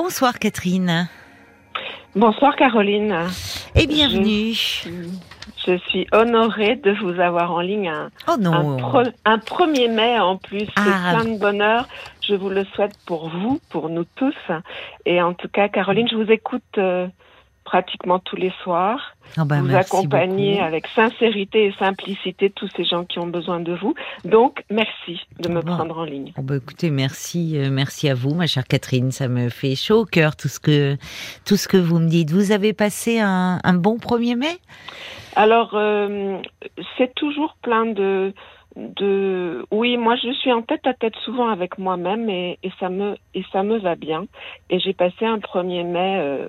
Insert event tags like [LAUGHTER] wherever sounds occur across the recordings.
Bonsoir Catherine. Bonsoir Caroline. Et bienvenue. Je, suis honorée de vous avoir en ligne un, oh non. un, 1er mai en plus. C'est ah. plein de bonheur. Je vous le souhaite pour vous, pour nous tous. Et en tout cas, Caroline, je vous écoute euh, pratiquement tous les soirs. Oh ben, vous accompagnez avec sincérité et simplicité tous ces gens qui ont besoin de vous. Donc, merci de me prendre en ligne. Oh ben, écoutez, merci, euh, merci à vous, ma chère Catherine. Ça me fait chaud au cœur tout ce que tout ce que vous me dites. Vous avez passé un, un bon 1er mai? Alors, euh, c'est toujours plein de de oui moi je suis en tête à tête souvent avec moi-même et, et, ça me et ça me va bien. Et j'ai passé un 1er mai euh,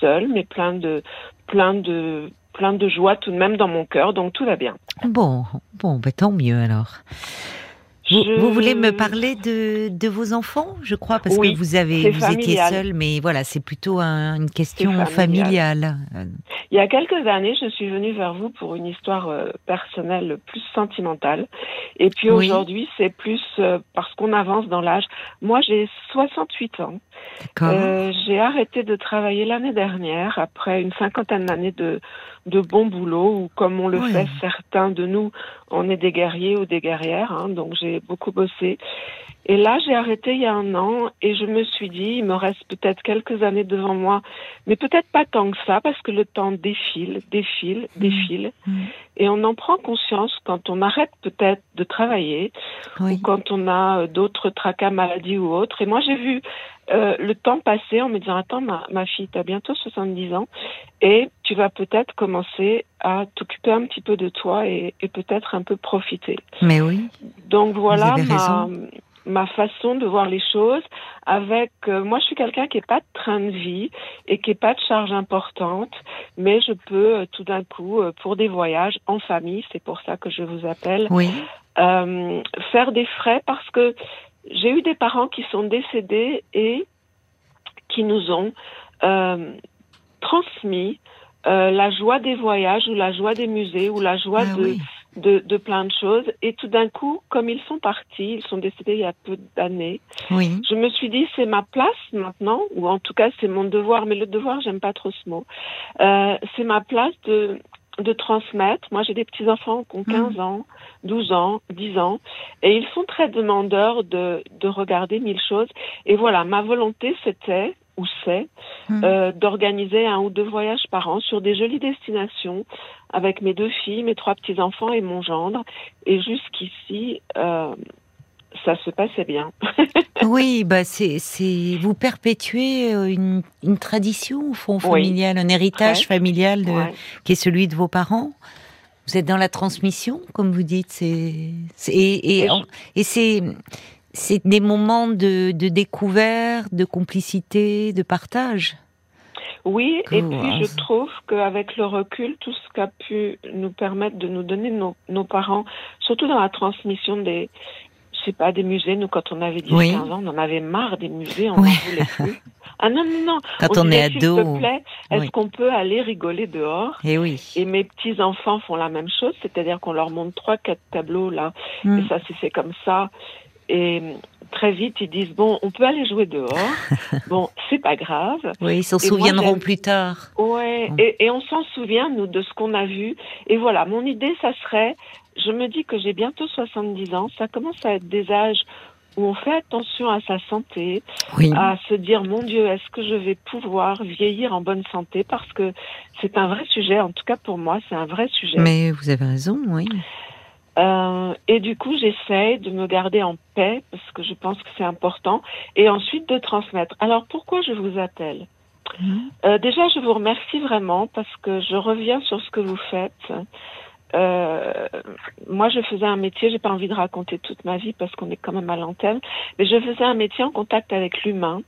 seul mais plein de plein de plein de joie tout de même dans mon cœur donc tout va bien. Bon bon bah, tant mieux alors vous, voulez me parler de, de vos enfants, je crois, parce que vous avez vous étiez seul, mais voilà, c'est plutôt une question familiale. Il y a quelques années, je suis venue vers vous pour une histoire euh, personnelle plus sentimentale, et puis aujourd'hui, c'est plus euh, parce qu'on avance dans l'âge. Moi, j'ai 68 ans. Euh, j'ai arrêté de travailler l'année dernière après une cinquantaine d'années de de bon boulot ou comme on le fait certains de nous, on est des guerriers ou des guerrières. Hein, donc j'ai beaucoup bossé. Et là, j'ai arrêté il y a un an et je me suis dit, il me reste peut-être quelques années devant moi, mais peut-être pas tant que ça parce que le temps défile, défile, mmh. défile. Mmh. Et on en prend conscience quand on arrête peut-être de travailler ou quand on a d'autres tracas, maladies ou autres. Et moi, j'ai vu euh, le temps passait en me disant attends ma, ma fille t'as bientôt 70 ans et tu vas peut-être commencer à t'occuper un petit peu de toi et, et peut-être un peu profiter. Mais oui. Donc voilà ma, ma façon de voir les choses avec euh, moi je suis quelqu'un qui est pas de train de vie et qui est pas de charge importante mais je peux euh, tout d'un coup pour des voyages en famille c'est pour ça que je vous appelle oui. faire des frais parce que j'ai eu des parents qui sont décédés et qui nous ont euh, transmis euh, la joie des voyages ou la joie des musées ou la joie ah de, de, de, plein de choses. Et tout d'un coup, comme ils sont partis, ils sont décédés il y a peu d'années, oui. je me suis dit c'est ma place maintenant, ou en tout cas c'est mon devoir, mais le devoir, j'aime pas trop ce mot. Euh, c'est ma place de de transmettre. Moi, j'ai des petits-enfants qui ont 15 mmh. ans, 12 ans, 10 ans, et ils sont très demandeurs de, de regarder mille choses. Et voilà, ma volonté, c'était, ou c'est, mmh. euh, d'organiser un ou deux voyages par an sur des jolies destinations avec mes deux filles, mes trois petits-enfants et mon gendre. Et jusqu'ici, euh, ça se passait bien. [LAUGHS] oui, bah c'est, c'est vous perpétuez euh, une, une tradition au fond familial, un héritage familial de, qui est celui de vos parents. Vous êtes dans la transmission, comme vous dites. C'est, c'est et, et, et c'est c'est des moments de, de découverte, de complicité, de partage. Oui, et puis je trouve qu'avec le recul, tout ce qu'a pu nous permettre de nous donner nos, nos parents, surtout dans la transmission des, sais pas, des musées. Nous, quand on avait 10, 15 ans, on en avait marre des musées, on n'en voulait plus. Ah non, non, non. [LAUGHS] Quand on, est ado. S'il te plaît, est-ce qu'on peut aller rigoler dehors? Et eh oui. Et mes petits-enfants font la même chose, c'est-à-dire qu'on leur montre trois, quatre tableaux, là. Hmm. Et ça fait comme ça. Et très vite, ils disent bon, on peut aller jouer dehors. [LAUGHS] bon, c'est pas grave. Oui, ils s'en souviendront plus tard. Ouais, et, et, on s'en souvient nous de ce qu'on a vu. Et voilà, mon idée, ça serait je me dis que j'ai bientôt 70 ans, ça commence à être des âges où on fait attention à sa santé, à se dire mon Dieu, est-ce que je vais pouvoir vieillir en bonne santé? Parce que c'est un vrai sujet, en tout cas pour moi, c'est un vrai sujet. Mais vous avez raison, oui. Euh, et du coup, j'essaie de me garder en paix parce que je pense que c'est important, et ensuite de transmettre. Alors pourquoi je vous appelle? Mmh. euh, Déjà, je vous remercie vraiment parce que je reviens sur ce que vous faites. Euh, moi, je faisais un métier, j'ai pas envie de raconter toute ma vie parce qu'on est quand même à l'antenne, mais je faisais un métier en contact avec l'humain.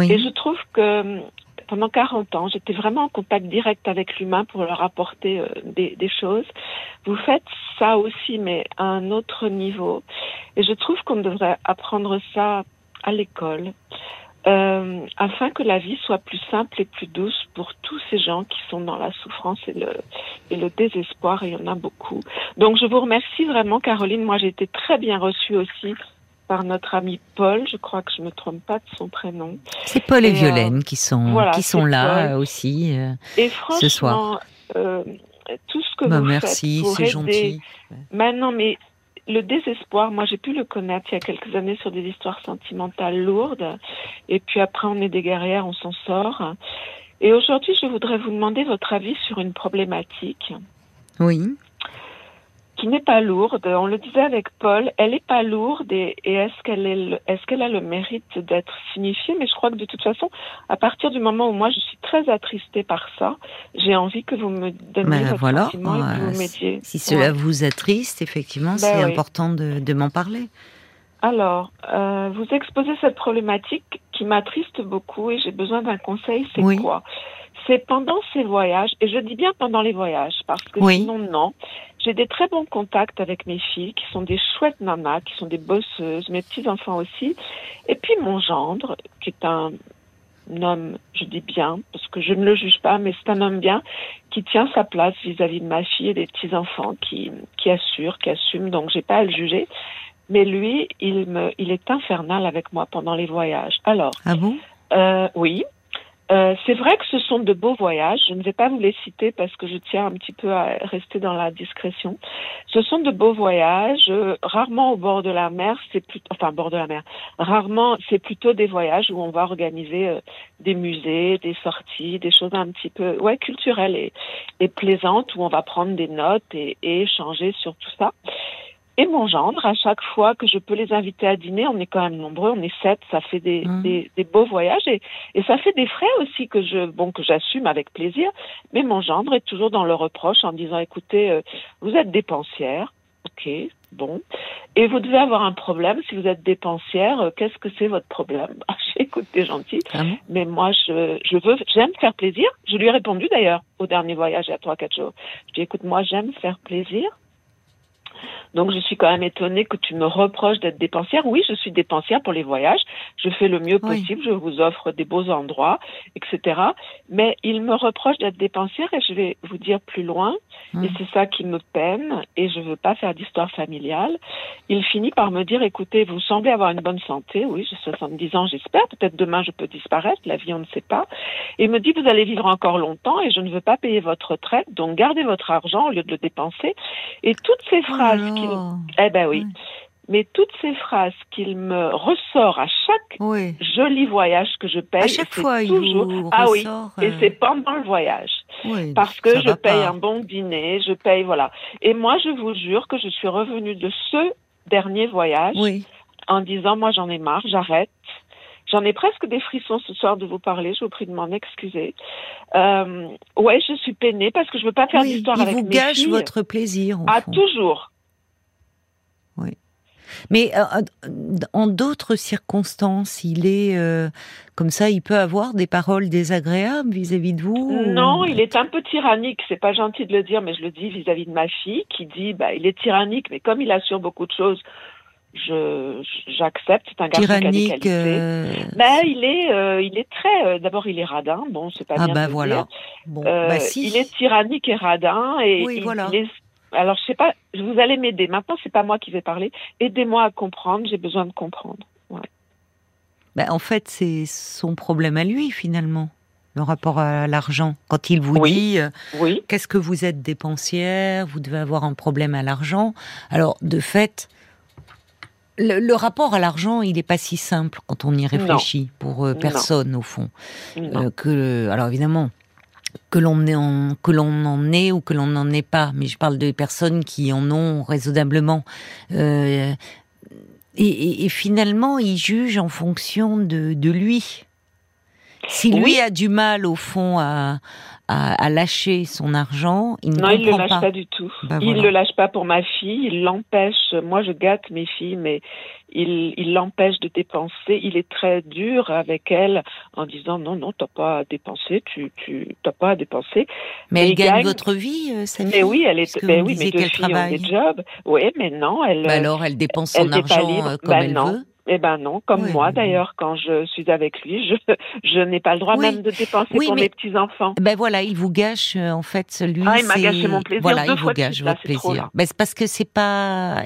Et je trouve que pendant 40 ans, j'étais vraiment en contact direct avec l'humain pour leur apporter euh, des, des, choses. Vous faites ça aussi, mais à un autre niveau. Et je trouve qu'on devrait apprendre ça à l'école euh, afin que la vie soit plus simple et plus douce pour tous ces gens qui sont dans la souffrance et le, et le désespoir, et il y en a beaucoup. Donc je vous remercie vraiment, Caroline. Moi, j'ai été très bien reçue aussi par notre ami Paul, je crois que je me trompe pas de son prénom. C'est Paul et, Violaine qui sont qui sont là aussi et ce soir. tout ce que bah, vous merci, c'est gentil. Maintenant, mais le désespoir, moi j'ai pu le connaître il y a quelques années sur des histoires sentimentales lourdes. Et puis après, on est des guerrières, on s'en sort. Et aujourd'hui, je voudrais vous demander votre avis sur une problématique. Oui. Qui n'est pas lourde. On le disait avec Paul, elle n'est pas lourde et, est-ce qu'elle est, est-ce qu'elle a le mérite d'être signifiée? Mais je crois que de toute façon, à partir du moment où moi je suis très attristée par ça, j'ai envie que vous me donniez ben, votre voilà, sentiment et que vous m'aidiez. Si cela vous attriste, effectivement, ben c'est important de, de m'en parler. Alors, euh, vous exposez cette problématique qui m'attriste beaucoup et j'ai besoin d'un conseil. C'est quoi? C'est pendant ces voyages, et je dis bien pendant les voyages, parce que sinon, non. J'ai des très bons contacts avec mes filles, qui sont des chouettes nanas, qui sont des bosseuses, mes petits-enfants aussi. Et puis mon gendre, qui est un homme, je dis bien, parce que je ne le juge pas, mais c'est un homme bien, qui tient sa place vis-à-vis de ma fille et des petits-enfants, qui, qui assure, qui assume, donc j'ai pas à le juger. Mais lui, il, me, il est infernal avec moi pendant les voyages. Alors, ah bon? euh, Oui. Euh, c'est vrai que ce sont de beaux voyages. Je ne vais pas vous les citer parce que je tiens un petit peu à rester dans la discrétion. Ce sont de beaux voyages, euh, rarement au bord de la mer. C'est plutôt, enfin, bord de la mer. Rarement, c'est plutôt des voyages où on va organiser euh, des musées, des sorties, des choses un petit peu, ouais, culturelles et, et plaisantes où on va prendre des notes et, et échanger sur tout ça et mon gendre, à chaque fois que je peux les inviter à dîner, on est quand même nombreux, on est sept, ça fait des, mmh. des, des, beaux voyages et, et ça fait des frais aussi que je, bon, que j'assume avec plaisir. Mais mon gendre est toujours dans le reproche en disant, écoutez, euh, vous êtes dépensière, ok, bon, et vous devez avoir un problème si vous êtes dépensière. Euh, qu'est-ce que c'est votre problème? [LAUGHS] Ah, Écoute, t'es gentil, ah mais moi je, je veux, j'aime faire plaisir. Je lui ai répondu d'ailleurs au dernier voyage il y a trois quatre jours. Je dis, écoute, moi j'aime faire plaisir donc je suis quand même étonnée que tu me reproches d'être dépensière. Oui, je suis dépensière pour les voyages. Je fais le mieux possible. Je vous offre des beaux endroits, etc. Mais il me reproche d'être dépensière et je vais vous dire plus loin. Et c'est ça qui me peine et je veux pas faire d'histoire familiale. Il finit par me dire, écoutez, vous semblez avoir une bonne santé. Oui, j'ai 70 ans, j'espère. Peut-être demain je peux disparaître. La vie, on ne sait pas. Et il me dit, vous allez vivre encore longtemps et je ne veux pas payer votre retraite. Donc gardez votre argent au lieu de le dépenser. Et toutes ces oh phrases Oh. Eh ben oui. Mais toutes ces phrases qu'il me ressort à chaque joli voyage que je paye, à chaque fois, toujours... ah oui, et euh, c'est pendant le voyage, parce que je paye un bon dîner, je paye voilà. Et moi, je vous jure que je suis revenue de ce dernier voyage en disant moi j'en ai marre, j'arrête. J'en ai presque des frissons ce soir de vous parler. Je vous prie de m'en excuser. Euh, ouais, je suis peinée parce que je veux pas faire d'histoire avec mes filles. Il vous gâche votre plaisir. ah, toujours. Mais euh, euh, en d'autres circonstances, il est euh, comme ça, il peut avoir des paroles désagréables vis-à-vis de vous Non, il est un peu tyrannique. C'est pas gentil de le dire, mais je le dis vis-à-vis de ma fille, qui dit, bah, il est tyrannique, mais comme il assure beaucoup de choses, je j'accepte. C'est un garçon tyrannique, qui a des bah, il est, il est très. D'abord, il est radin. Bon, c'est pas ah bien bah de voilà. Bon, bah si. Il est tyrannique et radin et oui, il, voilà. il est alors, je sais pas, vous allez m'aider. Maintenant, c'est pas moi qui vais parler. Aidez-moi à comprendre. J'ai besoin de comprendre. Ouais. Ben, en fait, c'est son problème à lui, finalement, le rapport à l'argent. Quand il vous dit euh, oui. qu'est-ce que vous êtes dépensière, vous devez avoir un problème à l'argent. Alors, de fait, le, rapport à l'argent, il n'est pas si simple quand on y réfléchit pour euh, personne, au fond. Euh, que, alors, évidemment, que l'on en, que l'on en ait ou que l'on n'en ait pas, mais je parle de personnes qui en ont raisonnablement. Euh, et, finalement, il juge en fonction de, de lui. Si lui a du mal, au fond, à, à, lâcher son argent, il ne non, il le lâche pas, du tout. Ben il ne le lâche pas pour ma fille. Il l'empêche. Moi, je gâte mes filles, mais il l'empêche de dépenser. Il est très dur avec elle en disant non, non, t'as pas à dépenser. Tu, tu, t'as pas à dépenser. Mais, elle gagne, votre vie, euh, sa Mais oui, elle est. Ben oui, mais deux filles ont des jobs. Oui, mais non, elle. Ben alors, elle dépense son argent euh, comme elle veut. Eh ben non, comme moi d'ailleurs, quand je suis avec lui, je, je n'ai pas le droit même de dépenser pour mes petits enfants. Ben voilà, il vous gâche euh, en fait celui. Ah, il m'a gâché mon plaisir. Voilà, il vous gâche votre plaisir. Ben, c'est parce que c'est pas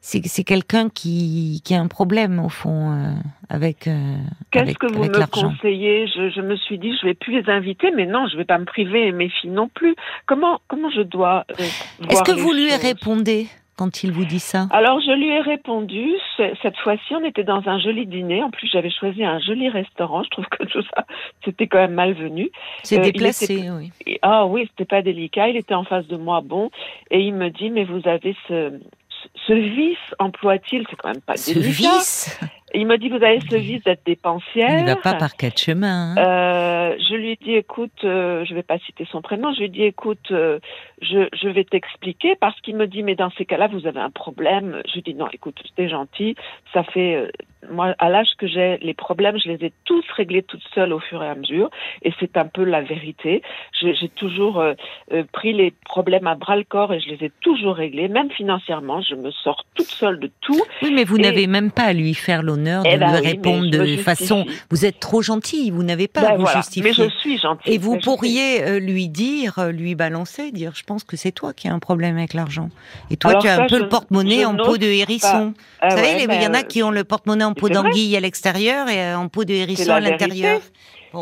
c'est quelqu'un qui, qui a un problème au fond euh, avec. Euh, Qu'est-ce que vous me conseillez? Je, je, me suis dit je vais plus les inviter, mais non, je vais pas me priver mes filles non plus. Comment comment je dois euh, Est-ce que vous lui répondez? Quand il vous dit ça Alors je lui ai répondu. Cette fois-ci, on était dans un joli dîner. En plus, j'avais choisi un joli restaurant. Je trouve que tout ça, [LAUGHS] c'était quand même malvenu. C'est déplacé, oui. Ah oui, c'était pas délicat. Il était en face de moi, bon, et il me dit mais vous avez ce ce vice, emploie-t-il, c'est quand même pas ce Vice il m'a dit, vous avez ce vice d'être dépensière. Il ne va pas par quatre chemins. Hein. Euh, je lui ai dit, écoute, euh, je ne vais pas citer son prénom, je lui ai dit, écoute, euh, je, je, vais t'expliquer parce qu'il me dit, mais dans ces cas-là, vous avez un problème. Je lui dis, non, écoute, c'était gentil. Ça fait, euh, moi, à l'âge que j'ai, les problèmes, je les ai tous réglés toute seule au fur et à mesure. Et c'est un peu la vérité. J'ai toujours pris les problèmes à bras le corps et je les ai toujours réglés, même financièrement. Je me sors toute seule de tout. Oui, mais vous n'avez même pas à lui faire l'honneur eh de ben répondre de façon. Vous êtes trop gentil, vous n'avez pas à ben vous justifier. Mais je suis gentil. Et vous pourriez euh, lui dire, euh, lui balancer, dire je pense que c'est toi qui as un problème avec l'argent. Et toi, tu as un peu le porte-monnaie en peau de hérisson. Ah vous savez, il y en a qui ont le porte-monnaie en peau d'anguille à l'extérieur et euh, en peau de hérisson à l'intérieur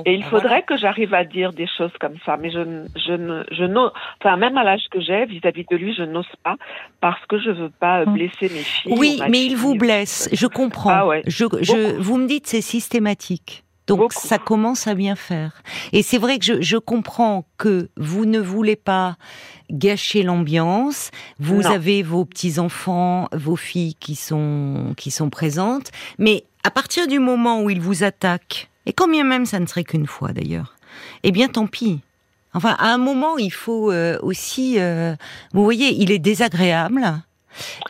et il ben faudrait que j'arrive à dire des choses comme ça, mais je, je, je n'ose, enfin même à l'âge que j'ai, vis-à-vis de lui, je n'ose pas parce que je veux pas hum. blesser mes filles. Oui, mais il vous blesse. Je comprends. Ah ouais. je, je, vous me dites c'est systématique. Donc ça commence à bien faire. Et c'est vrai que je, je, comprends que vous ne voulez pas gâcher l'ambiance. Vous avez vos petits enfants, vos filles qui sont qui sont présentes, mais à partir du moment où ils vous attaquent et combien même ça ne serait qu'une fois d'ailleurs, eh bien tant pis. Enfin, à un moment, il faut euh, aussi, euh, vous voyez, il est désagréable.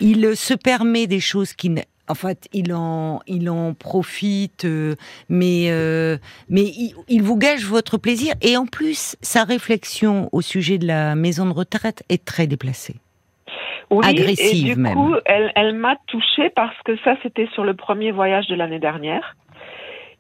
Il se permet des choses qui, en fait, il en, il en profite, euh, mais, mais il, vous gâche votre plaisir. Et en plus, sa réflexion au sujet de la maison de retraite est très déplacée. Oui, agressive et du coup, elle, elle m'a touchée parce que ça, c'était sur le premier voyage de l'année dernière.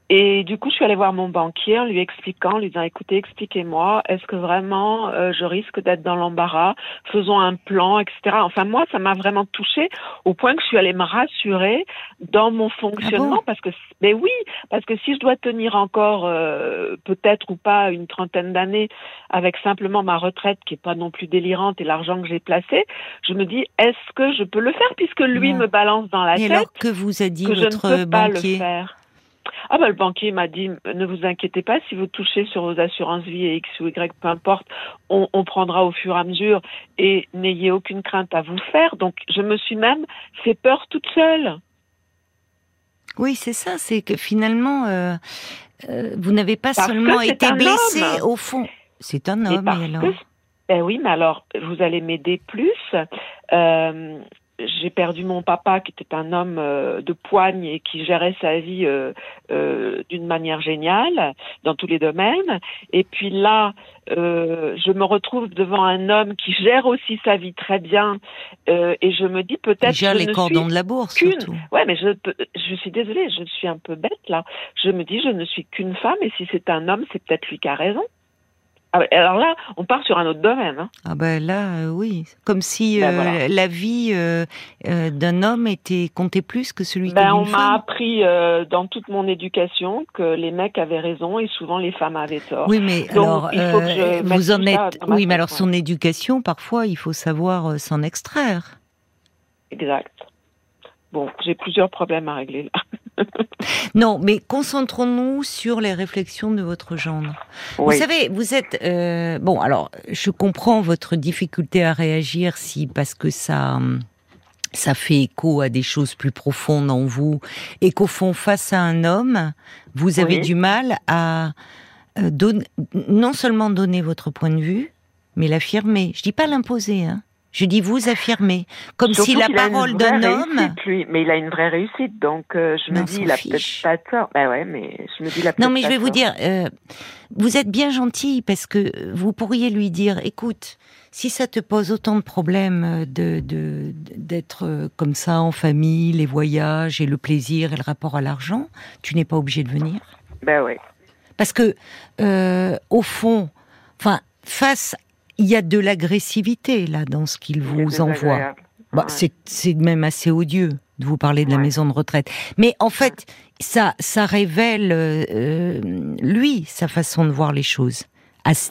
Et du coup, je suis allée voir mon banquier en lui expliquant, lui disant, écoutez, expliquez-moi, est-ce que vraiment euh, je risque d'être dans l'embarras? Faisons un plan, etc. Enfin, moi, ça m'a vraiment touchée au point que je suis allée me rassurer dans mon fonctionnement, ah parce que, mais oui, parce que si je dois tenir encore euh, peut-être ou pas une trentaine d'années avec simplement ma retraite qui est pas non plus délirante et l'argent que j'ai placé, je me dis, est-ce que je peux le faire puisque lui me balance dans la et tête alors que vous a dit que votre je ne peux banquier pas le faire ah bah le banquier m'a dit ne vous inquiétez pas si vous touchez sur vos assurances vie et X ou Y peu importe on, on prendra au fur et à mesure et n'ayez aucune crainte à vous faire donc je me suis même fait peur toute seule. Oui c'est ça c'est que finalement euh, euh, vous n'avez pas seulement été blessé au fond c'est un homme et alors? ben oui mais alors vous allez m'aider plus. Euh, j'ai perdu mon papa qui était un homme euh, de poigne et qui gérait sa vie euh, euh, d'une manière géniale dans tous les domaines. Et puis là, je me retrouve devant un homme qui gère aussi sa vie très bien et je me dis peut-être gère les cordons de la bourse. Ouais, mais je je suis désolée, je suis un peu bête là. Je me dis je ne suis qu'une femme et si c'est un homme, c'est peut-être lui qui a raison. Ah alors là, on part sur un autre domaine. Hein. Ah ben là, euh, oui, comme si ben euh, la vie euh, d'un homme était comptait plus que celui ben, On m'a appris dans toute mon éducation que les mecs avaient raison et souvent les femmes avaient tort. Oui, mais alors vous en êtes. Oui, mais alors son éducation, parfois, il faut savoir s'en extraire. Exact. Bon, j'ai plusieurs problèmes à régler là. [LAUGHS] non, mais concentrons-nous sur les réflexions de votre gendre. Vous savez, vous êtes euh, bon. Alors, je comprends votre difficulté à réagir si parce que ça ça fait écho à des choses plus profondes en vous et qu'au fond, face à un homme, vous avez du mal à euh, non seulement donner votre point de vue, mais l'affirmer. Je dis pas l'imposer, hein. Je dis vous affirmer, comme si la parole d'un homme. mais il a une vraie réussite, donc euh, je me dis il a peut-être pas tort. Ben ouais, mais je me dis il a Non, mais je vais vous dire, euh, vous êtes bien gentil parce que vous pourriez lui dire, écoute, si ça te pose autant de problèmes euh, de d'être comme ça en famille, les voyages et le plaisir et le rapport à l'argent, tu n'es pas obligé de venir. Ben ouais. Parce que au fond, enfin face il y a de l'agressivité là dans ce qu'il vous envoie. Bah, c'est même assez odieux de vous parler de la maison de retraite. Mais en fait, ça, ça révèle euh, lui sa façon de voir les choses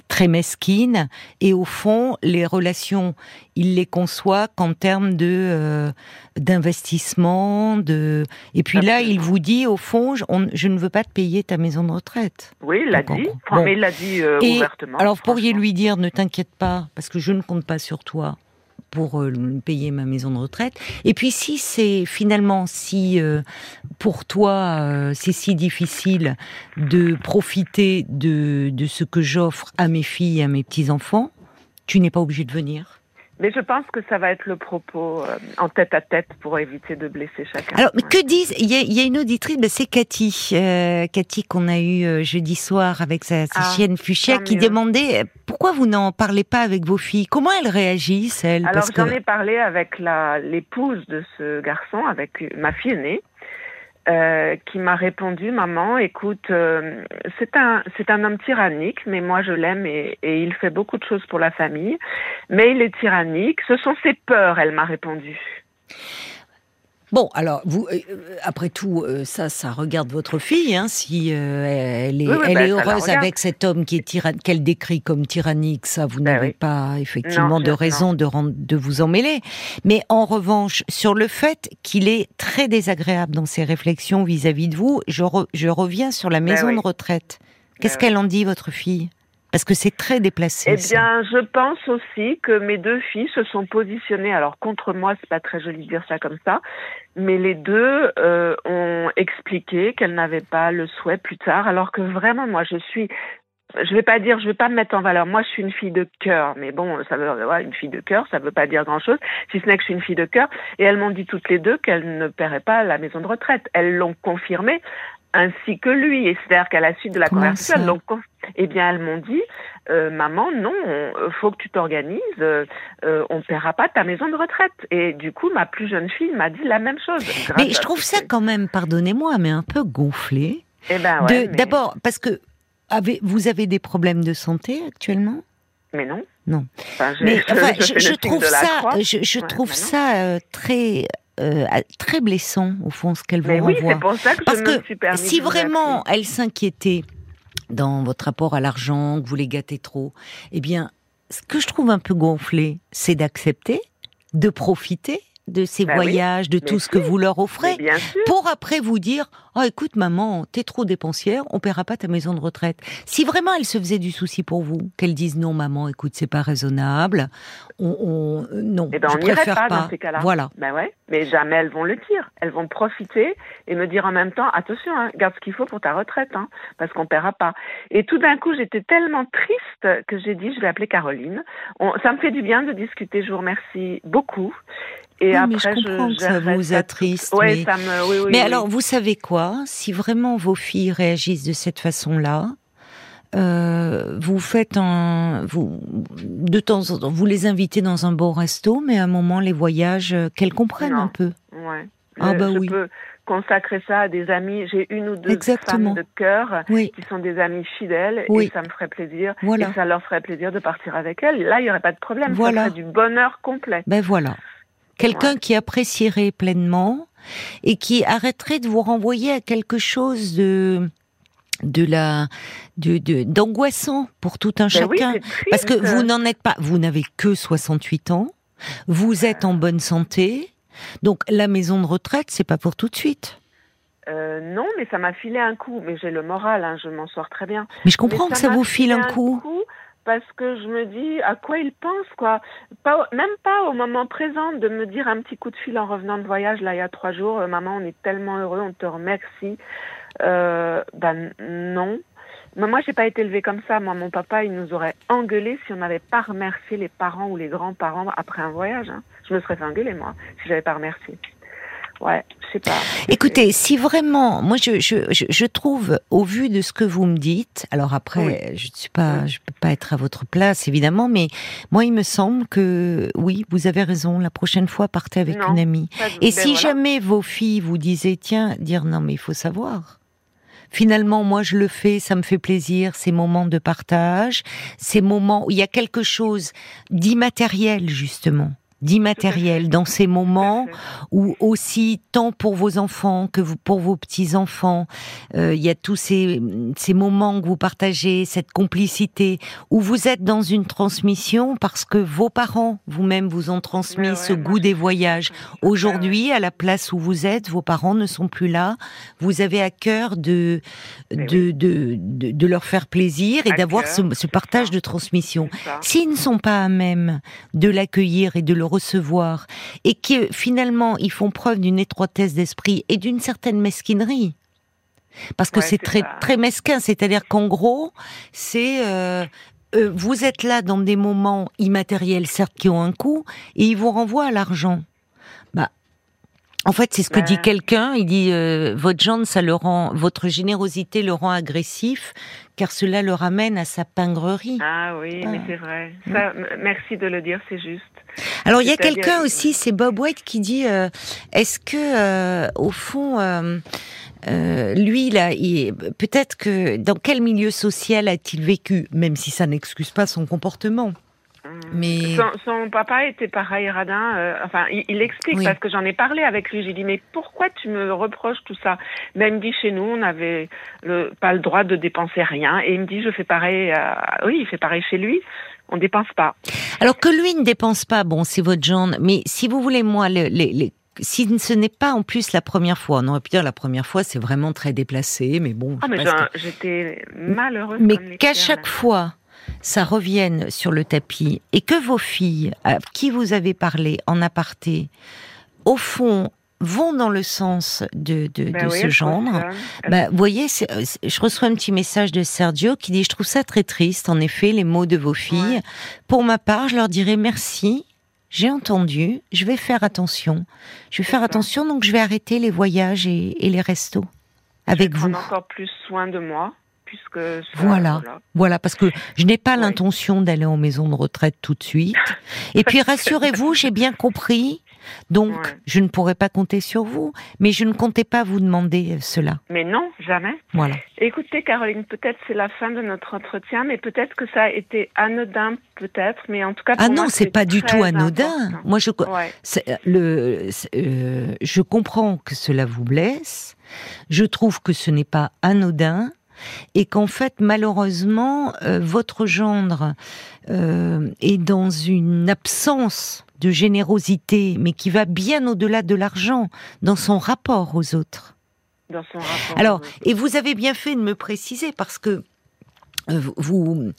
très mesquine. Et au fond les relations il les conçoit qu'en termes de euh, d'investissement de et puis là il vous dit au fond je, je, ne veux pas te payer ta maison de retraite. Oui il l'a dit. mais il l'a dit euh, ouvertement alors vous pourriez lui dire ne t'inquiète pas parce que je ne compte pas sur toi pour euh, payer ma maison de retraite. Et puis si c'est finalement si euh, pour toi euh, c'est si difficile de profiter de, de ce que j'offre à mes filles à mes petits enfants, tu n'es pas obligé de venir. Mais je pense que ça va être le propos euh, en tête à tête pour éviter de blesser chacun. Alors, que disent Il y, a une auditrice, ben, c'est Cathy, euh, Cathy qu'on a eu euh, jeudi soir avec sa, sa ah, chienne Fuchsia, qui demandait pourquoi vous n'en parlez pas avec vos filles? Comment elles réagissent elles? Alors j'en ai parlé avec l'épouse de ce garçon, avec ma fille aînée. Euh, qui m'a répondu maman écoute euh, c'est un c'est un homme tyrannique mais moi je l'aime et, et, il fait beaucoup de choses pour la famille mais il est tyrannique. Ce sont ses peurs elle m'a répondu Bon, alors, vous, euh, après tout, euh, ça, ça regarde votre fille, hein, si euh, elle est, elle est bah, heureuse avec cet homme qui est qu'elle décrit comme tyrannique, ça, vous bah n'avez pas effectivement de raison de, de vous emmêler. Mais en revanche, sur le fait qu'il est très désagréable dans ses réflexions vis-à-vis de vous, je, je, reviens sur la bah maison de retraite. Qu'est-ce qu'elle en dit, votre fille? Parce que c'est très déplacé. Eh bien, je pense aussi que mes deux filles se sont positionnées. Alors contre moi, c'est pas très joli de dire ça comme ça, mais les deux euh, ont expliqué qu'elles n'avaient pas le souhait plus tard. Alors que vraiment, moi, je suis je vais pas dire, je vais pas me mettre en valeur. Moi, je suis une fille de cœur, mais bon, ça veut, ouais, une fille de cœur, ça veut pas dire grand chose, si ce n'est que je suis une fille de cœur. Et elles m'ont dit toutes les deux qu'elles ne paieraient pas la maison de retraite. Elles l'ont confirmé ainsi que lui. Et c'est-à-dire qu'à la suite de la conversation, donc, eh bien, elles m'ont dit, euh, maman, non, faut que tu t'organises, euh, euh, on ne paiera pas ta maison de retraite. Et du coup, ma plus jeune fille m'a dit la même chose. Mais je trouve ça quand même, pardonnez-moi, mais un peu gonflé. Eh ben D'abord, parce que avez, vous avez des problèmes de santé actuellement? Mais non. Non. mais [LAUGHS] je, trouve ça, je, trouve ça très euh, très blessant au fond ce qu'elle vous oui, pour ça que Parce que si vraiment elle s'inquiétait dans votre rapport à l'argent, que vous les gâtez trop, eh bien, ce que je trouve un peu gonflé, c'est d'accepter, de profiter de ces bah voyages, de tout ce que vous leur offrez, pour après vous dire oh écoute maman, t'es trop dépensière, on paiera pas ta maison de retraite. Si vraiment elle se faisait du souci pour vous, qu'elle dise non maman, écoute c'est pas raisonnable, on, on non, eh ben, je on préfère pas, pas, dans ces cas-là. Voilà. Ben ouais, mais jamais elles vont le dire. Elles vont profiter et me dire en même temps attention, hein, garde ce qu'il faut pour ta retraite, hein, parce qu'on paiera pas. Et tout d'un coup j'étais tellement triste que j'ai dit je vais appeler Caroline. ça me fait du bien de discuter. Je vous remercie beaucoup. Et après, mais je comprends que ça vous attriste. Ouais, mais... Ça me... oui, oui, mais alors, vous savez quoi? Si vraiment vos filles réagissent de cette façon-là, euh, vous faites un, vous, de temps en temps, vous les invitez dans un beau resto, mais à un moment, les voyages, euh, qu'elles comprennent un peu. Ouais. Ah bah je oui. Peux consacrer ça à des amis. J'ai une ou deux Exactement. femmes de cœur oui. qui sont des amies fidèles oui. et ça me ferait plaisir. Voilà. Et ça leur ferait plaisir de partir avec elles. Là, il n'y aurait pas de problème. Voilà. Ça serait du bonheur complet. Ben voilà. Quelqu'un qui apprécierait pleinement et qui arrêterait de vous renvoyer à quelque chose de de la de d'angoissant pour tout un ben chacun oui, parce que vous n'en êtes pas vous n'avez que 68 ans vous êtes en bonne santé donc la maison de retraite c'est pas pour tout de suite euh, non, mais ça m'a filé un coup. Mais j'ai le moral, hein, je m'en sors très bien. Mais je comprends que ça vous file un coup. coup parce que je me dis à quoi il pense quoi. Pas, même pas au moment présent de me dire un petit coup de fil en revenant de voyage là il y a trois jours, euh, maman on est tellement heureux, on te remercie. Euh, ben non. Mais moi j'ai pas été élevée comme ça. Moi mon papa il nous aurait engueulé si on n'avait pas remercié les parents ou les grands-parents après un voyage. Hein. Je me serais fait engueuler moi si j'avais pas remercié. Ouais, pas. Écoutez, si vraiment, moi je, je, je, trouve, au vu de ce que vous me dites, alors après, je ne suis pas, je peux pas être à votre place évidemment, mais moi il me semble que oui, vous avez raison. La prochaine fois, partez avec une amie. Et ben si jamais vos filles vous disaient, tiens, dire non mais il faut savoir. Finalement, moi, je le fais, ça me fait plaisir, ces moments de partage, ces moments où il y a quelque chose d'immatériel, justement, d'immatériel dans ces moments où aussi, tant pour vos enfants que pour vos petits-enfants, euh, il y a tous ces, ces moments que vous partagez, cette complicité, où vous êtes dans une transmission parce que vos parents, vous-même, vous ont transmis ce goût des voyages. Aujourd'hui, à la place où vous êtes, vos parents ne sont plus là. Vous avez à cœur de, de, de, de, leur faire plaisir et d'avoir ce, ce, partage de transmission. S'ils ne sont pas à même de l'accueillir et de le recevoir, et que finalement ils font preuve d'une étroitesse d'esprit et d'une certaine mesquinerie, parce que c'est très très mesquin, c'est-à-dire qu'en gros, c'est euh, euh, vous êtes là dans des moments immatériels, certes, qui ont un coût, et ils vous renvoient à l'argent. Bah, en fait, c'est ce que dit quelqu'un. Il dit euh, votre ça le rend, votre générosité le rend agressif, car cela le ramène à sa pingrerie. Ah oui, mais ah. c'est vrai. Ça, merci de le dire, c'est juste. Alors il y a quelqu'un aussi, c'est Bob White qui dit euh, est-ce que au fond euh, lui, là, peut-être que dans quel milieu social a-t-il vécu, même si ça n'excuse pas son comportement hum. mais son, papa était pareil radin. Euh, enfin, il, explique parce que j'en ai parlé avec lui. J'ai dit mais pourquoi tu me reproches tout ça? Même dit chez nous, on n'avait pas le droit de dépenser rien. Et il me dit je fais pareil. oui, il fait pareil chez lui. On dépense pas. Alors que lui ne dépense pas, bon, c'est votre genre. Mais si vous voulez, moi, les, les si ce n'est pas en plus la première fois, on aurait pu dire la première fois, c'est vraiment très déplacé, mais bon. Ah, mais j'étais malheureuse. Mais qu'à chaque fois, ça revienne sur le tapis et que vos filles, à qui vous avez parlé en aparté, au fond, vont dans le sens de, de, ben ce genre. Bah, vous voyez, je reçois un petit message de Sergio qui dit, je trouve ça très triste, en effet, les mots de vos filles. Pour ma part, je leur dirais merci j'ai entendu, je vais faire attention. Je vais faire attention, donc je vais arrêter les voyages et, les restos avec je vais vous. encore plus soin de moi. Puisque voilà, voilà, parce que je n'ai pas l'intention d'aller en maison de retraite tout de suite. Et puis rassurez-vous, j'ai bien compris donc, je ne pourrais pas compter sur vous, mais je ne comptais pas vous demander euh, cela. Mais non, jamais. Voilà. Écoutez, Caroline, peut-être c'est la fin de notre entretien, mais peut-être que ça a été anodin, peut-être, mais en tout cas. Pour ah non, c'est pas du tout anodin. Moi, je, euh, le, euh, je comprends que cela vous blesse. Je trouve que ce n'est pas anodin et qu'en fait, malheureusement, votre gendre est dans une absence de générosité, mais qui va bien au-delà de l'argent, dans son rapport aux autres. Dans son rapport Alors, et vous avez bien fait de me préciser parce que euh, vous,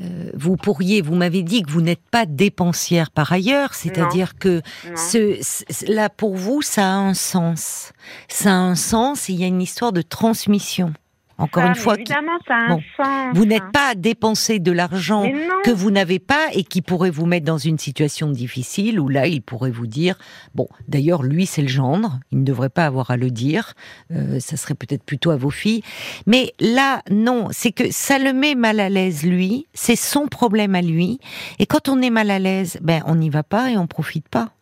euh, vous pourriez, vous m'avez dit que vous n'êtes pas dépensière par ailleurs, c'est-à-dire que ce, là pour vous, ça a un sens. Ça a un sens et il y a une histoire de transmission. Encore une fois, évidemment, ça a un sens. Vous n'êtes pas à dépenser de l'argent que vous n'avez pas et qui pourrait vous mettre dans une situation difficile où là, il pourrait vous dire, bon, d'ailleurs, lui, c'est le gendre, il ne devrait pas avoir à le dire, euh, ça serait peut-être plutôt à vos filles. Mais là, non, c'est que ça le met mal à l'aise, lui, c'est son problème à lui. Et quand on est mal à l'aise, ben, on n'y va pas et on profite pas.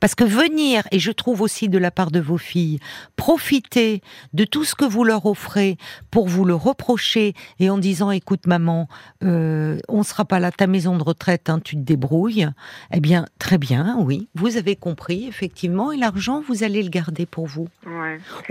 Parce que venir, et je trouve aussi de la part de vos filles, profiter de tout ce que vous leur offrez pour vous le reprocher et en disant écoute maman, euh, on ne sera pas là, ta maison de retraite, hein, tu te débrouilles, eh bien très bien, oui, vous avez compris effectivement, et l'argent, vous allez le garder pour vous.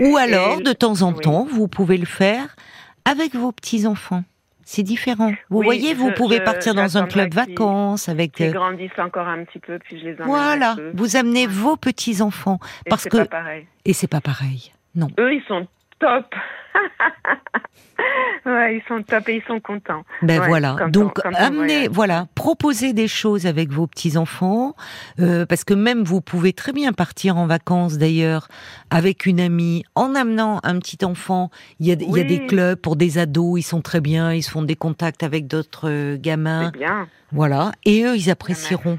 Ou alors, de temps en temps, vous pouvez le faire avec vos petits-enfants. C'est différent. Vous voyez, vous pouvez partir dans un club vacances avec. Ils euh, grandissent encore un petit peu, puis je les emmène. Voilà, vous amenez vos petits enfants parce que. Pas pareil. Et c'est pas pareil. Non. Eux, ils sont top. [LAUGHS] ouais, ils sont top et ils sont contents. Ben voilà. Donc amenez, voilà, proposez des choses avec vos petits enfants, euh, parce que même vous pouvez très bien partir en vacances d'ailleurs avec une amie, en amenant un petit enfant. Il y a, il y a des clubs pour des ados, ils sont très bien, ils se font des contacts avec d'autres euh, gamins. bien. Voilà, et eux, ils apprécieront.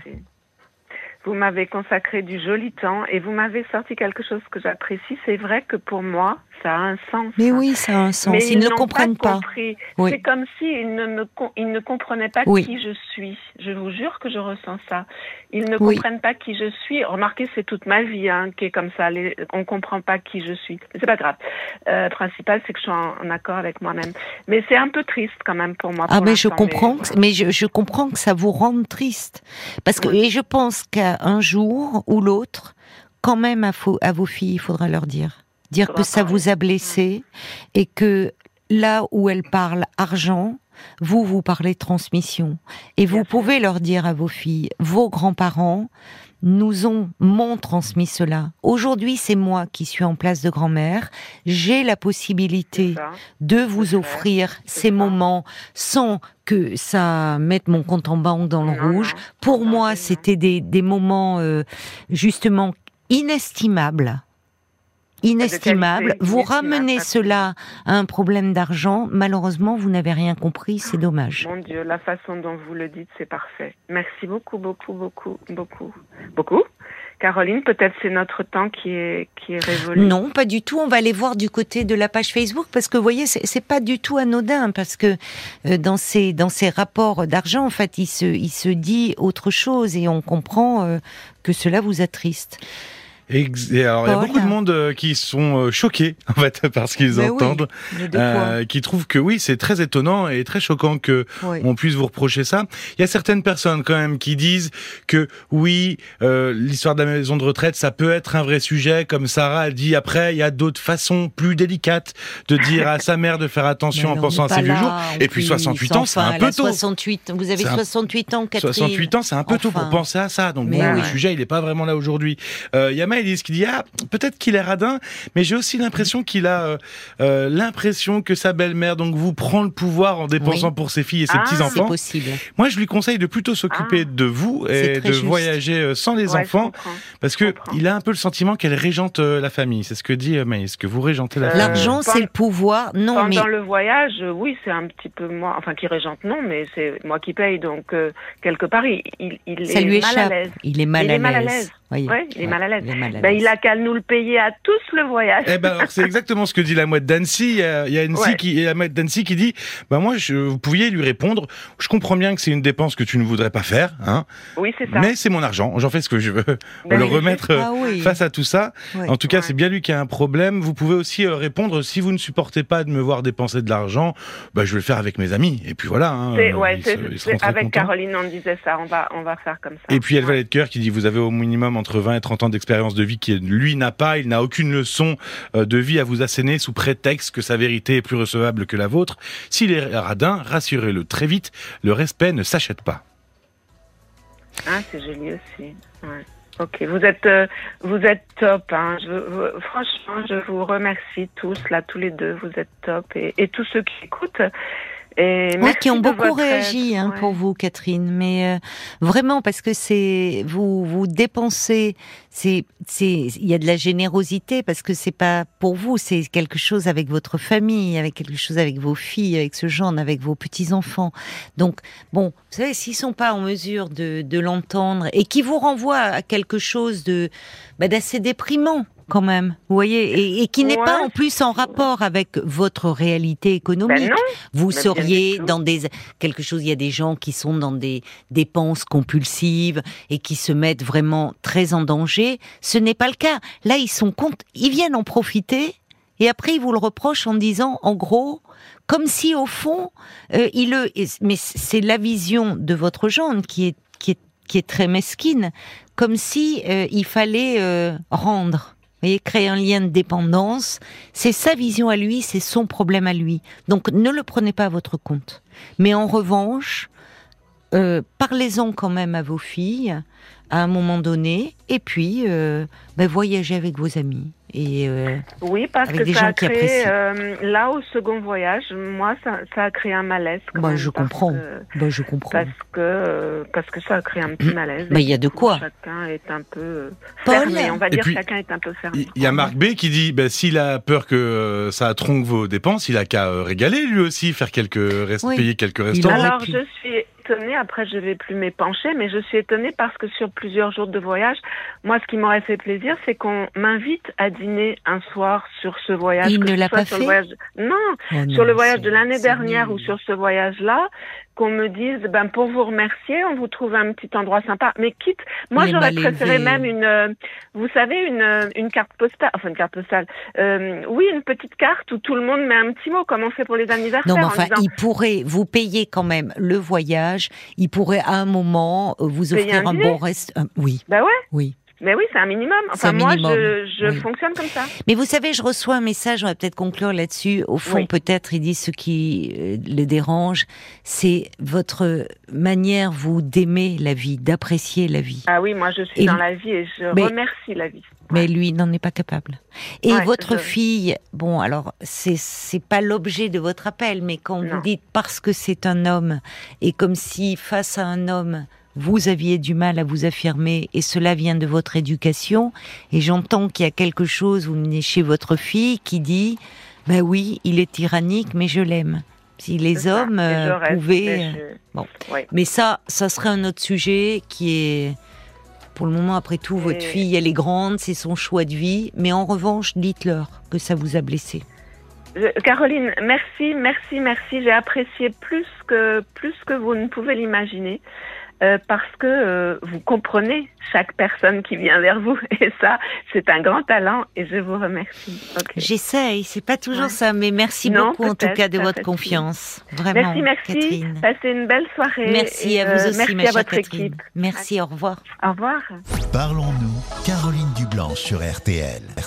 Vous m'avez consacré du joli temps et vous m'avez sorti quelque chose que j'apprécie. C'est vrai que pour moi, ça a un sens. Mais oui, ça a un sens. Mais ils, ne comprennent pas. C'est comme s'ils ne, me, ils ne comprenaient pas qui je suis. Je vous jure que je ressens ça. Ils ne comprennent pas qui je suis. Remarquez, c'est toute ma vie hein, qui est comme ça. Les, on ne comprend pas qui je suis. Mais c'est pas grave. Euh, principal, c'est que je suis en, accord avec moi-même. Mais c'est un peu triste quand même pour moi. ah, mais je comprends. Mais, je, je, comprends que ça vous rende triste. Parce que, et je pense qu'à un jour ou l'autre, quand même à, à vos filles, il faudra leur dire. Dire que ça vous a blessé et que là où elles parlent argent, vous, vous parlez transmission. Et vous pouvez leur dire à vos filles, vos grands-parents nous ont, m'ont transmis cela. Aujourd'hui, c'est moi qui suis en place de grand-mère. J'ai la possibilité de vous offrir ces moments sans que ça mette mon compte en banque dans le rouge. Pour moi, c'était des, des moments euh, justement inestimables inestimable. Vous ramenez cela à un problème d'argent. Malheureusement, vous n'avez rien compris. C'est dommage. Mon Dieu, la façon dont vous le dites, c'est parfait. Merci beaucoup, beaucoup, beaucoup, beaucoup, beaucoup? Caroline, peut-être c'est notre temps qui est qui est révolu. Non, pas du tout. On va aller voir du côté de la page Facebook parce que vous voyez, c'est pas du tout anodin parce que euh, dans ces dans ces rapports d'argent, en fait, il se il se dit autre chose et on comprend euh, que cela vous attriste. Et, alors, il y a beaucoup de monde euh, qui sont euh, choqués [LAUGHS] en fait par ce qu'ils entendent, euh, qui trouvent que oui, c'est très étonnant et très choquant que on puisse vous reprocher ça. Il y a certaines personnes quand même qui disent que oui, euh, l'histoire de la maison de retraite, ça peut être un vrai sujet, comme Sarah a dit. Après, il y a d'autres façons plus délicates de dire à sa [LAUGHS] mère de faire attention en pensant à ses vieux jours. Et puis 68 ans, c'est un peu tôt. 68, vous avez 68 ans, Catherine. 68 ans, c'est un peu tôt pour penser à ça. Donc le sujet, il n'est pas vraiment là aujourd'hui. Il y a Maëlys qui dit ah peut-être qu'il est radin, mais j'ai aussi l'impression qu'il a euh, euh, l'impression que sa belle-mère donc vous prend le pouvoir en dépensant pour ses filles et ses ah, petits enfants. possible. Moi, je lui conseille de plutôt s'occuper ah. de vous et de voyager euh, sans les enfants, parce que il a un peu le sentiment qu'elle régente la famille. C'est ce que dit Maïs, que vous régentez la famille. L'argent, c'est le pouvoir. Non, pendant mais le voyage, oui, c'est un petit peu moi, enfin qui régente non, mais c'est moi qui paye. Donc quelque part, il, il, Ça est lui mal à l'aise. Il est mal à l'aise. Oui, il est mal à l'aise. Ben, il a qu'à nous le payer à tous le voyage. Eh ben, c'est [LAUGHS] exactement ce que dit la mouette d'Annecy. Il y a, il qui, la mouette d'Annecy qui dit, ben moi, je, vous pouviez lui répondre. Je comprends bien que c'est une dépense que tu ne voudrais pas faire, hein. Oui, c'est ça. Mais c'est mon argent. J'en fais ce que je veux. Ben, le remettre ah face à tout ça. En tout cas, c'est bien lui qui a un problème. Vous pouvez aussi euh, répondre si vous ne supportez pas de me voir dépenser de l'argent, ben, je vais le faire avec mes amis. Et puis voilà. Hein, ouais, avec Caroline, on disait ça. On va, on va faire comme ça. Et puis, elle va de cœur qui dit, vous avez au minimum entre 20 et 30 ans d'expérience de vie qui lui n'a pas, il n'a aucune leçon euh, de vie à vous asséner sous prétexte que sa vérité est plus recevable que la vôtre. S'il est radin, rassurez-le très vite, le respect ne s'achète pas. Ah, c'est joli aussi. Ok, vous êtes euh, vous êtes top. Hein. franchement, je vous remercie tous là, tous les deux. Vous êtes top et, et tous ceux qui écoutent. Et oui, qui ont beaucoup réagi hein, pour vous, Catherine. Mais euh, vraiment, parce que c'est vous vous dépensez, c'est c'est il y a de la générosité parce que c'est pas pour vous, c'est quelque chose avec votre famille, avec quelque chose avec vos filles, avec ce genre, avec vos petits enfants. Donc bon, vous savez, s'ils sont pas en mesure de, de l'entendre et qui vous renvoient à quelque chose de bah, d'assez déprimant quand même, vous voyez, et, qui n'est pas en plus en rapport avec votre réalité économique. Ben vous seriez dans des quelque chose. Il y a des gens qui sont dans des dépenses compulsives et qui se mettent vraiment très en danger. Ce n'est pas le cas. Là, ils sont compte, ils viennent en profiter et après ils vous le reprochent en disant, en gros, comme si au fond, euh, il le. Mais c'est la vision de votre gendre qui est qui est qui est très mesquine, comme si euh, il fallait euh, rendre voyez, créer un lien de dépendance, c'est sa vision à lui, c'est son problème à lui. Donc ne le prenez pas à votre compte. Mais en revanche, euh, parlez-en quand même à vos filles à un moment donné, et puis euh, ben, voyagez avec vos amis. Et, euh, oui, parce que ça a créé, là au second voyage, moi, ça, a créé un malaise. Bah, je comprends. bah, je comprends. Parce que, parce que ça a créé un petit [CLEARS THROAT] malaise. Bah, il y a de quoi. Chacun est un peu fermé. On va dire chacun est un peu fermé. Il y a Marc B qui dit, bah, s'il a peur que ça tronque vos dépenses, il a qu'à régaler lui aussi, faire quelques, payer quelques restaurants. Alors, je suis étonnée, après je vais plus m'épancher, mais je suis étonnée parce que sur plusieurs jours de voyage, moi ce qui m'aurait fait plaisir, c'est qu'on m'invite à dîner un soir sur ce voyage. Il ne l'a pas fait Non, oh sur le voyage de l'année dernière ou sur ce voyage-là, qu'on me dise, ben pour vous remercier, on vous trouve un petit endroit sympa. Mais quitte, moi j'aurais préféré même une, euh, vous savez, une, euh, une carte postale, enfin une carte postale. Euh, oui, une petite carte où tout le monde met un petit mot, comme on fait pour les anniversaires. Non, mais enfin, il pourrait vous payer quand même le voyage. Il pourrait à un moment vous offrir un, bon reste. oui. Ben ouais. Oui. Mais oui, c'est un minimum. Enfin, moi, je, je fonctionne comme ça. Mais vous savez, je reçois un message, on va peut-être conclure là-dessus. Au fond, peut-être, il dit ce qui euh, le dérange, c'est votre manière, vous, d'aimer la vie, d'apprécier la vie. Ah oui, moi, je suis dans la vie et je remercie la vie. Mais lui n'en est pas capable. Et votre fille, bon, alors, c'est, c'est pas l'objet de votre appel, mais quand vous dites parce que c'est un homme, et comme si face à un homme, vous aviez du mal à vous affirmer et cela vient de votre éducation. Et j'entends qu'il y a quelque chose, vous venez chez votre fille qui dit, ben oui, il est tyrannique, mais je l'aime. Si les hommes euh, pouvaient, mais, euh, bon. mais ça, ça serait un autre sujet qui est, pour le moment, après tout, votre fille, elle est grande, c'est son choix de vie. Mais en revanche, dites-leur que ça vous a blessé. Caroline, merci, merci, merci. J'ai apprécié plus que plus que vous ne pouvez l'imaginer. Euh, parce que euh, vous comprenez chaque personne qui vient vers vous. [LAUGHS] Et ça, c'est un grand talent et je vous remercie. J'essaye, c'est pas toujours ça, mais merci beaucoup en tout cas de votre confiance. Vraiment, merci, merci. Catherine. Passez une belle soirée. Merci à vous euh, aussi, merci ma à votre Catherine. Équipe. Merci, au revoir. Au revoir. Parlons-nous, Caroline Dublanche sur RTL.